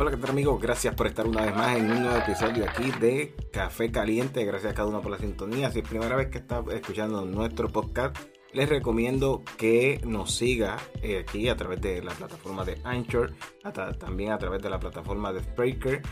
Hola, ¿qué tal amigos? Gracias por estar una vez más en un nuevo episodio aquí de Café Caliente. Gracias a cada uno por la sintonía. Si es primera vez que está escuchando nuestro podcast, les recomiendo que nos siga eh, aquí a través de la plataforma de Anchor, también a través de la plataforma de Spreaker,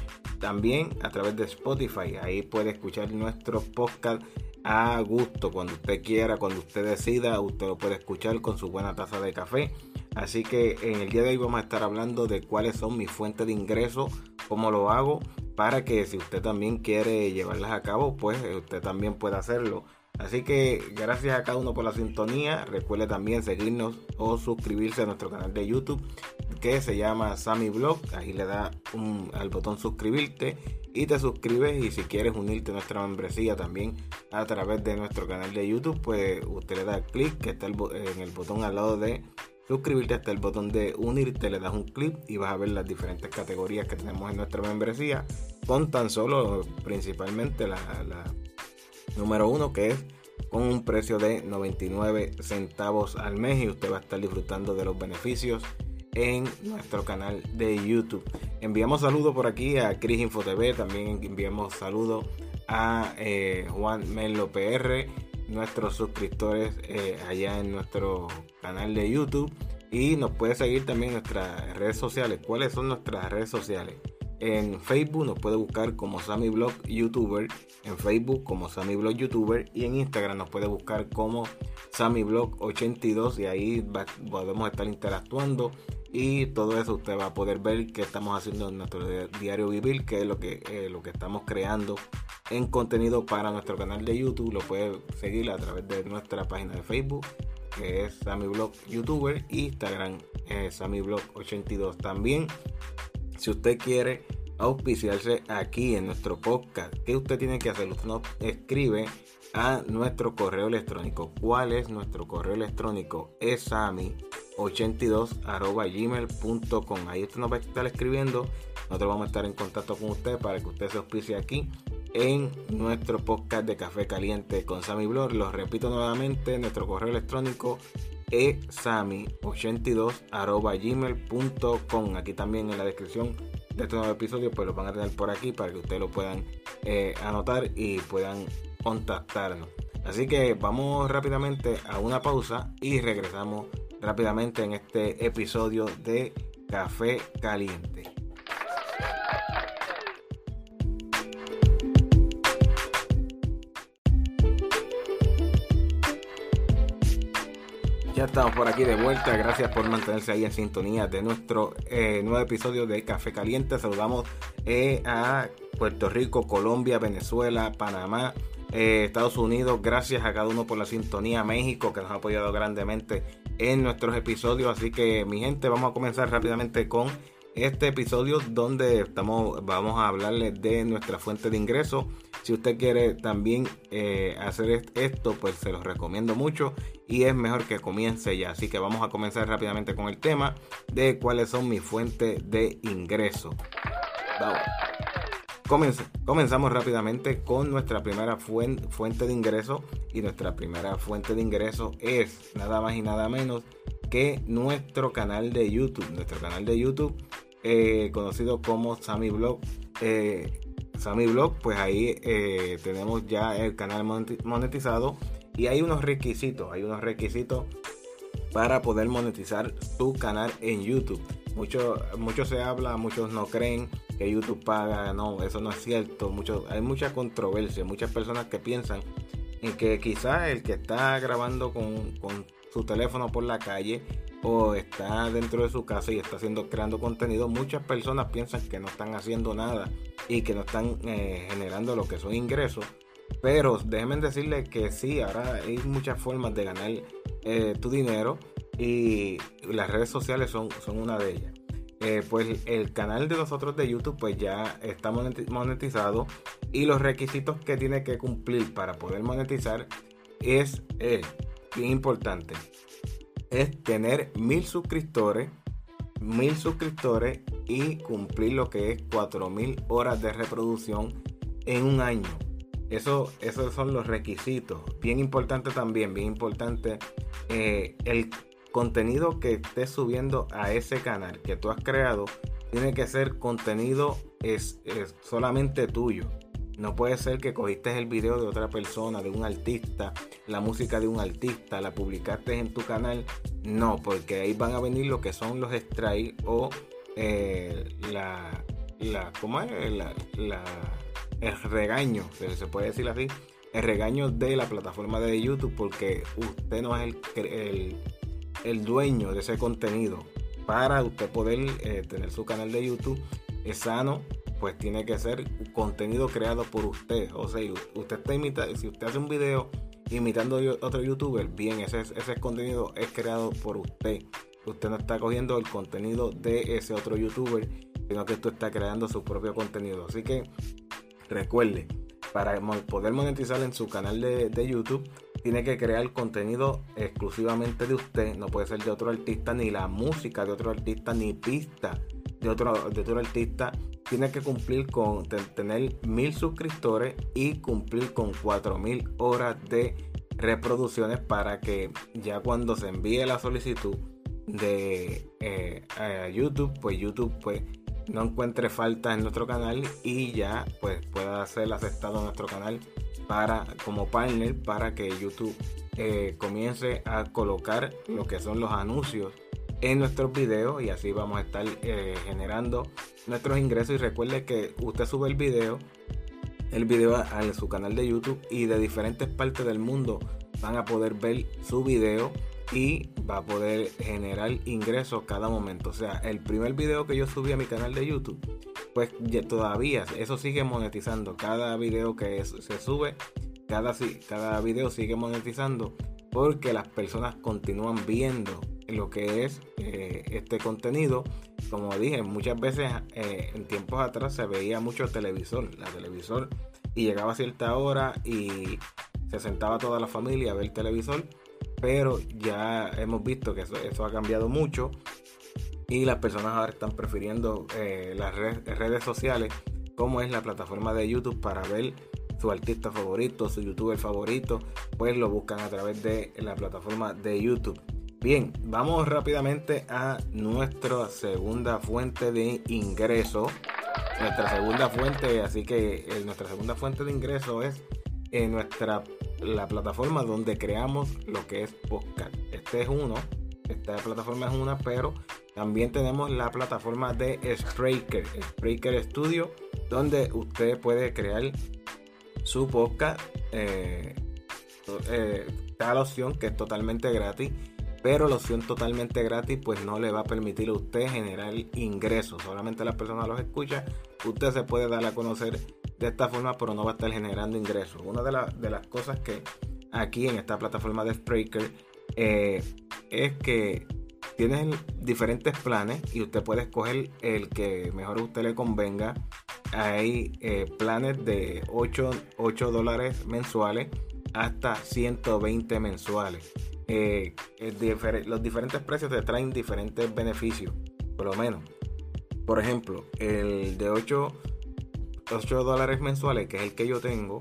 también a través de Spotify. Ahí puede escuchar nuestro podcast a gusto, cuando usted quiera, cuando usted decida, usted lo puede escuchar con su buena taza de café. Así que en el día de hoy vamos a estar hablando de cuáles son mis fuentes de ingreso, cómo lo hago, para que si usted también quiere llevarlas a cabo, pues usted también pueda hacerlo. Así que gracias a cada uno por la sintonía. Recuerde también seguirnos o suscribirse a nuestro canal de YouTube que se llama Sammy Blog. Ahí le da al botón suscribirte y te suscribes. Y si quieres unirte a nuestra membresía también a través de nuestro canal de YouTube, pues usted le da clic que está en el botón al lado de suscribirte hasta el botón de unirte, le das un clic y vas a ver las diferentes categorías que tenemos en nuestra membresía con tan solo principalmente la número uno que es con un precio de 99 centavos al mes y usted va a estar disfrutando de los beneficios en nuestro canal de YouTube. Enviamos saludos por aquí a Cris Info TV, también enviamos saludos a eh, Juan Melo PR, nuestros suscriptores eh, allá en nuestro canal de YouTube. Y nos puede seguir también en nuestras redes sociales. ¿Cuáles son nuestras redes sociales? En Facebook nos puede buscar como Sammy Blog YouTuber, en Facebook como Sammy Blog YouTuber. Y en Instagram nos puede buscar como Sammy Blog 82 y ahí podemos estar interactuando. Y todo eso usted va a poder ver qué estamos haciendo en nuestro diario vivir, qué es lo que, eh, lo que estamos creando en contenido para nuestro canal de YouTube. Lo puede seguir a través de nuestra página de Facebook que es Sammy Blog YouTuber y Instagram eh, Sammy Blog 82 también si usted quiere auspiciarse aquí en nuestro podcast, ¿qué usted tiene que hacer? Usted nos escribe a nuestro correo electrónico. ¿Cuál es nuestro correo electrónico? Es 82 gmail.com. Ahí usted nos va a estar escribiendo. Nosotros vamos a estar en contacto con usted para que usted se auspicie aquí en nuestro podcast de Café Caliente con Sammy Blog. Lo repito nuevamente, nuestro correo electrónico esami82 gmail.com. Aquí también en la descripción de este nuevo episodio, pues lo van a tener por aquí para que ustedes lo puedan eh, anotar y puedan contactarnos. Así que vamos rápidamente a una pausa y regresamos rápidamente en este episodio de Café Caliente. Estamos por aquí de vuelta. Gracias por mantenerse ahí en sintonía de nuestro eh, nuevo episodio de Café Caliente. Saludamos eh, a Puerto Rico, Colombia, Venezuela, Panamá, eh, Estados Unidos. Gracias a cada uno por la sintonía. México, que nos ha apoyado grandemente en nuestros episodios. Así que, mi gente, vamos a comenzar rápidamente con este episodio donde estamos, vamos a hablarles de nuestra fuente de ingreso. Si usted quiere también eh, hacer esto, pues se los recomiendo mucho y es mejor que comience ya. Así que vamos a comenzar rápidamente con el tema de cuáles son mis fuentes de ingreso. comenzamos rápidamente con nuestra primera fuente de ingreso y nuestra primera fuente de ingreso es nada más y nada menos que nuestro canal de YouTube. Nuestro canal de YouTube eh, conocido como Sammy Blog. Eh, Sammy Blog, pues ahí eh, tenemos ya el canal monetizado y hay unos requisitos, hay unos requisitos para poder monetizar tu canal en YouTube. Mucho, mucho se habla, muchos no creen que YouTube paga, no, eso no es cierto. Mucho, hay mucha controversia, muchas personas que piensan en que quizás el que está grabando con, con su teléfono por la calle o está dentro de su casa y está haciendo creando contenido, muchas personas piensan que no están haciendo nada y que no están eh, generando lo que son ingresos. Pero déjenme decirles que sí, ahora hay muchas formas de ganar eh, tu dinero y las redes sociales son, son una de ellas. Eh, pues el canal de nosotros de YouTube pues ya está monetizado y los requisitos que tiene que cumplir para poder monetizar es bien importante es tener mil suscriptores, mil suscriptores y cumplir lo que es 4000 horas de reproducción en un año. Eso, esos son los requisitos. Bien importante también, bien importante eh, el contenido que estés subiendo a ese canal que tú has creado tiene que ser contenido es, solamente tuyo. No puede ser que cogiste el video de otra persona, de un artista, la música de un artista, la publicaste en tu canal. No, porque ahí van a venir lo que son los strikes o eh, la, ¿cómo es? La, el regaño, se puede decir así, el regaño de la plataforma de YouTube porque usted no es el, el, dueño de ese contenido. Para usted poder eh, tener su canal de YouTube sano, pues tiene que ser contenido creado por usted. O sea, usted está imitando, si usted hace un video imitando otro youtuber, bien, ese, ese contenido es creado por usted. Usted no está cogiendo el contenido de ese otro youtuber, sino que usted está creando su propio contenido. Así que recuerde, para poder monetizar en su canal de, YouTube, tiene que crear contenido exclusivamente de usted, no puede ser de otro artista, ni la música de otro artista, ni pista de otro, de otro artista. Tiene que cumplir con tener mil suscriptores y cumplir con cuatro mil horas de reproducciones para que ya cuando se envíe la solicitud de eh, YouTube, pues YouTube pues no encuentre falta en nuestro canal y ya pues pueda ser aceptado en nuestro canal para como partner para que YouTube eh, comience a colocar lo que son los anuncios en nuestros videos y así vamos a estar eh, generando nuestros ingresos y recuerde que usted sube el video el video a, su canal de YouTube y de diferentes partes del mundo van a poder ver su video y va a poder generar ingresos cada momento. O sea, el primer video que yo subí a mi canal de YouTube, pues todavía eso sigue monetizando. Cada video que se sube, cada, cada video sigue monetizando porque las personas continúan viendo lo que es eh, este contenido. Como dije, muchas veces eh, en tiempos atrás se veía mucho televisor, la televisor, y llegaba a cierta hora y se sentaba toda la familia a ver televisor pero ya hemos visto que eso, ha cambiado mucho y las personas ahora están prefiriendo eh, las redes sociales como es la plataforma de YouTube para ver su artista favorito, su youtuber favorito, pues lo buscan a través de la plataforma de YouTube. Bien, vamos rápidamente a nuestra segunda fuente de ingreso. Nuestra segunda fuente, así que eh, nuestra segunda fuente de ingreso es en nuestra la plataforma donde creamos lo que es podcast. Este es uno, esta plataforma es una, pero también tenemos la plataforma de Spreaker, Spreaker Studio, donde usted puede crear su podcast. Eh, eh, opción que es totalmente gratis, pero la opción totalmente gratis pues no le va a permitir a usted generar ingresos. Solamente las personas los escucha. Usted se puede dar a conocer de esta forma, pero no va a estar generando ingresos. Una de, de las cosas que aquí en esta plataforma de Spreaker eh, es que tienen diferentes planes y usted puede escoger el que mejor a usted le convenga. Hay eh, planes de 8, 8, dólares mensuales hasta 120 mensuales. Eh, los diferentes precios te traen diferentes beneficios, por lo menos. Por ejemplo, el de 8 8 dólares mensuales, que es el que yo tengo,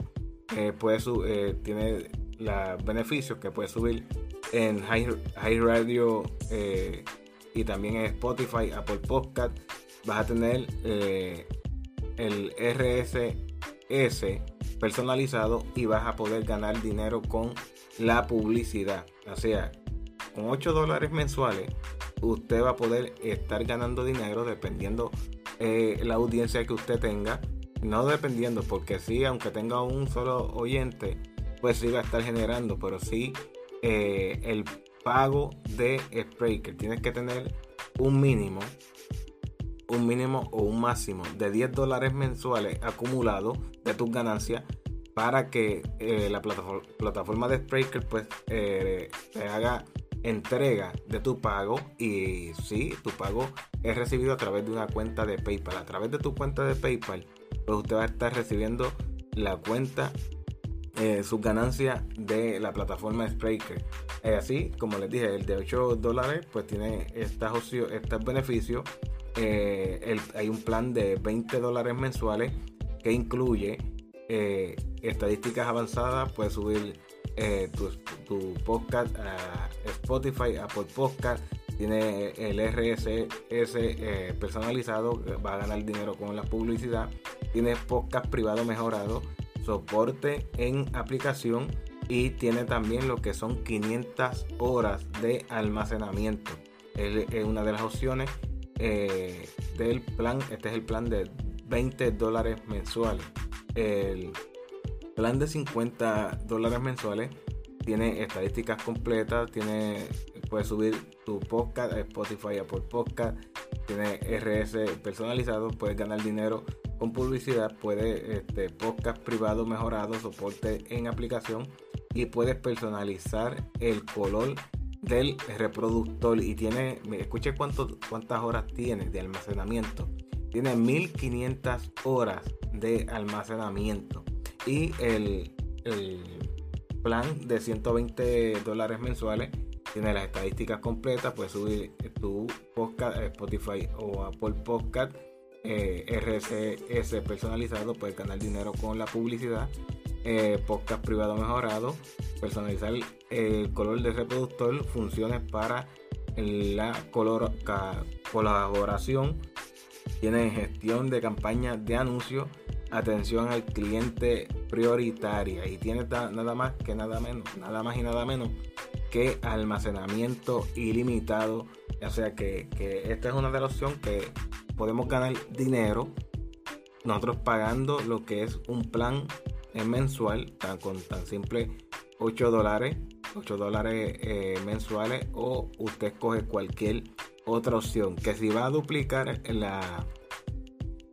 eh, puede eh, tiene los beneficios que puede subir en High, Radio eh, y también en Spotify, Apple Podcast. Vas a tener el RSS personalizado y vas a poder ganar dinero con la publicidad. O sea, con 8 dólares mensuales, usted va a poder estar ganando dinero dependiendo la audiencia que usted tenga no dependiendo, porque sí, aunque tenga un solo oyente, pues sí va a estar generando, pero sí eh, el pago de Spreaker. Tienes que tener un mínimo, un mínimo o un máximo de 10 dólares mensuales acumulados de tus ganancias para que eh, la plataforma, de Spreaker pues eh, te haga entrega de tu pago y si tu pago es recibido a través de una cuenta de PayPal. A través de tu cuenta de PayPal pues usted va a estar recibiendo la cuenta, eh, sus ganancias de la plataforma Spreaker. así, como les dije, el de 8 dólares pues tiene estas estos beneficios. Eh, hay un plan de 20 dólares mensuales que incluye eh, estadísticas avanzadas, puedes subir tu, tu, podcast a Spotify, Apple Podcast, tiene el RSS eh, personalizado, va a ganar dinero con la publicidad, tiene podcast privado mejorado, soporte en aplicación y tiene también lo que son 500 horas de almacenamiento. Es una de las opciones eh, del plan. Este es el plan de 20 dólares mensuales. El plan de 50 dólares mensuales tiene estadísticas completas, tiene puedes subir tu podcast a Spotify, Apple Podcast, tiene RS personalizado, puedes ganar dinero con publicidad, puedes este, podcast privado mejorado, soporte en aplicación y puedes personalizar el color del reproductor y tiene, escuche cuánto, cuántas horas tiene de almacenamiento. Tiene 1500 horas de almacenamiento y el, el plan de 120 dólares mensuales tiene las estadísticas completas, puedes subir tu podcast Spotify o Apple Podcast, eh, RSS personalizado, puedes ganar dinero con la publicidad eh, podcast privado mejorado, personalizar el color de reproductor, funciones para la color, colaboración, tiene gestión de campañas de anuncios, atención al cliente prioritaria y tiene nada más que nada menos, nada más y nada menos que almacenamiento ilimitado. O sea que, que esta es una de las opciones que podemos ganar dinero nosotros pagando lo que es un plan es mensual, tan, con tan simple 8 dólares, 8 dólares eh, mensuales o usted escoge cualquier otra opción. Que si va a duplicar la,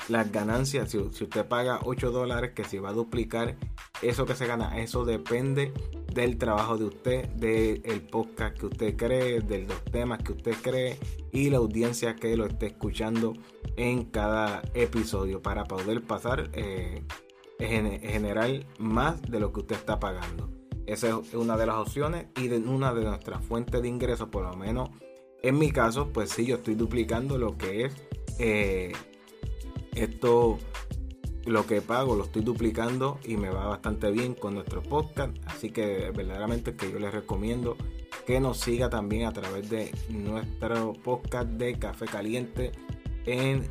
las ganancias, si, usted paga 8 dólares, que si va a duplicar eso que se gana, eso depende del trabajo de usted, del podcast que usted cree, de los temas que usted cree y la audiencia que lo esté escuchando en cada episodio para poder pasar eh, generar más de lo que usted está pagando. Esa es una de las opciones y de una de nuestras fuentes de ingresos, por lo menos en mi caso, pues sí, yo estoy duplicando lo que es eh, esto, lo que pago, lo estoy duplicando y me va bastante bien con nuestro podcast. Así que verdaderamente que yo les recomiendo que nos siga también a través de nuestro podcast de Café Caliente en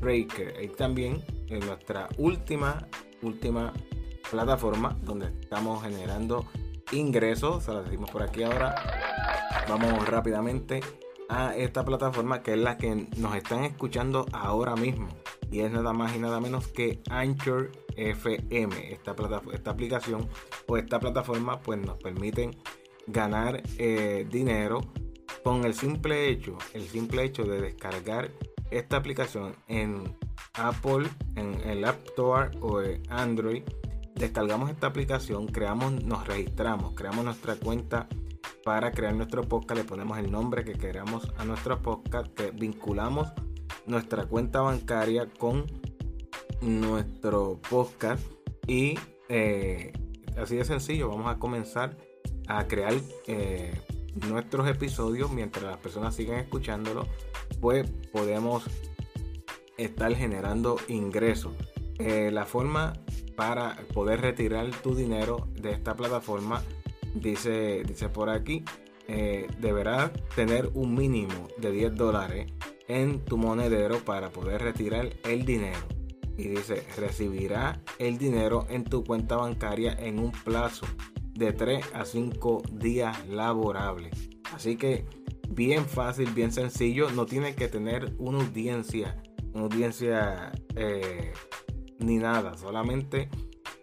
Breaker. Y también en nuestra última última plataforma donde estamos generando ingresos. Se lo decimos por aquí ahora. Vamos rápidamente a esta plataforma que es la que nos están escuchando ahora mismo. Y es nada más y nada menos que Anchor FM. Esta, esta aplicación o esta plataforma pues nos permiten ganar eh, dinero con el simple hecho, el simple hecho de descargar esta aplicación en Apple, en el App Store o Android, descargamos esta aplicación, creamos, nos registramos, creamos nuestra cuenta para crear nuestro podcast, le ponemos el nombre que queramos a nuestro podcast, que vinculamos nuestra cuenta bancaria con nuestro podcast y eh, así de sencillo vamos a comenzar a crear eh, nuestros episodios mientras las personas siguen escuchándolo pues podemos estar generando ingresos. Eh, la forma para poder retirar tu dinero de esta plataforma dice, dice por aquí, eh, deberás tener un mínimo de 10 dólares en tu monedero para poder retirar el dinero. Y dice, recibirá el dinero en tu cuenta bancaria en un plazo de 3 a 5 días laborables. Así que bien fácil, bien sencillo, no tiene que tener una audiencia audiencia eh, ni nada, solamente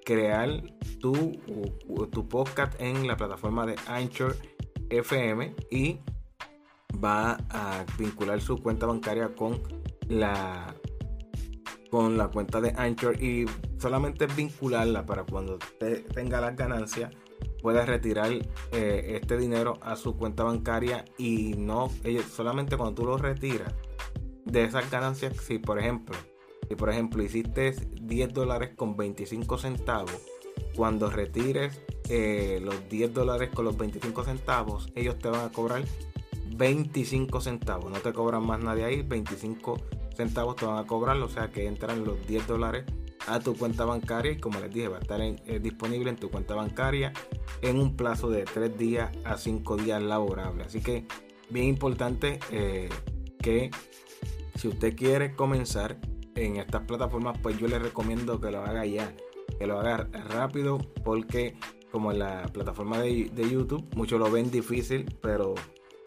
crear tu, tu podcast en la plataforma de Anchor FM y va a vincular su cuenta bancaria con la con la cuenta de Anchor y solamente vincularla para cuando tenga las ganancias pueda retirar eh, este dinero a su cuenta bancaria y no solamente cuando tú lo retiras de esas ganancias, si por ejemplo, si por ejemplo hiciste 10 dólares con 25 centavos, cuando retires eh, los 10 dólares con los 25 centavos, ellos te van a cobrar 25 centavos. No te cobran más nadie ahí, 25 centavos te van a cobrar, o sea que entran los 10 dólares a tu cuenta bancaria y como les dije va a estar eh, disponible en tu cuenta bancaria en un plazo de 3 días a 5 días laborables. Así que bien importante eh, que si usted quiere comenzar en estas plataformas, pues yo le recomiendo que lo haga ya, que lo haga rápido porque como en la plataforma de, YouTube, muchos lo ven difícil, pero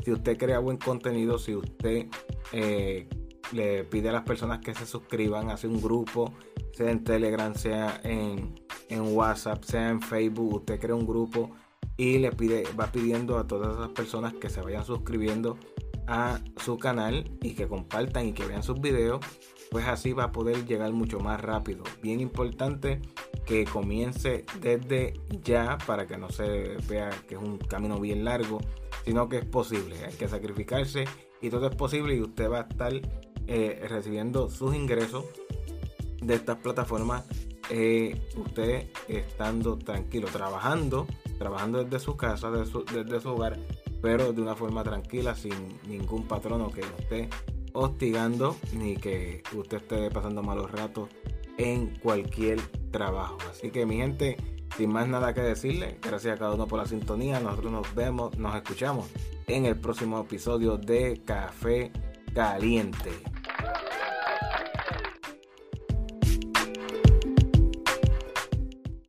si usted crea buen contenido, si usted eh, le pide a las personas que se suscriban, hace un grupo, sea en Telegram, sea en, en WhatsApp, sea en Facebook, usted crea un grupo y le pide, va pidiendo a todas esas personas que se vayan suscribiendo a su canal y que compartan y que vean sus videos, pues así va a poder llegar mucho más rápido. Bien importante que comience desde ya para que no se vea que es un camino bien largo, sino que es posible. Hay que sacrificarse y todo es posible y usted va a estar eh, recibiendo sus ingresos de estas plataformas. Eh, usted estando tranquilo, trabajando, trabajando desde su casa, desde su hogar, pero de una forma tranquila, sin ningún patrono que esté hostigando ni que usted esté pasando malos ratos en cualquier trabajo. Así que mi gente, sin más nada que decirle, gracias a cada uno por la sintonía. Nosotros nos vemos, nos escuchamos en el próximo episodio de Café Caliente.